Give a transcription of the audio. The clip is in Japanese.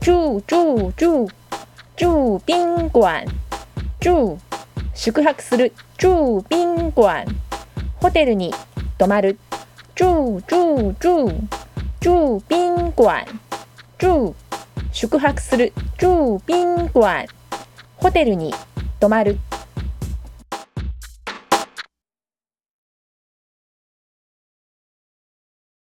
住住住住賓館住宿泊する住賓館ホテルに泊まる。住住住住賓館住宿泊する住賓館ホテルに泊まる。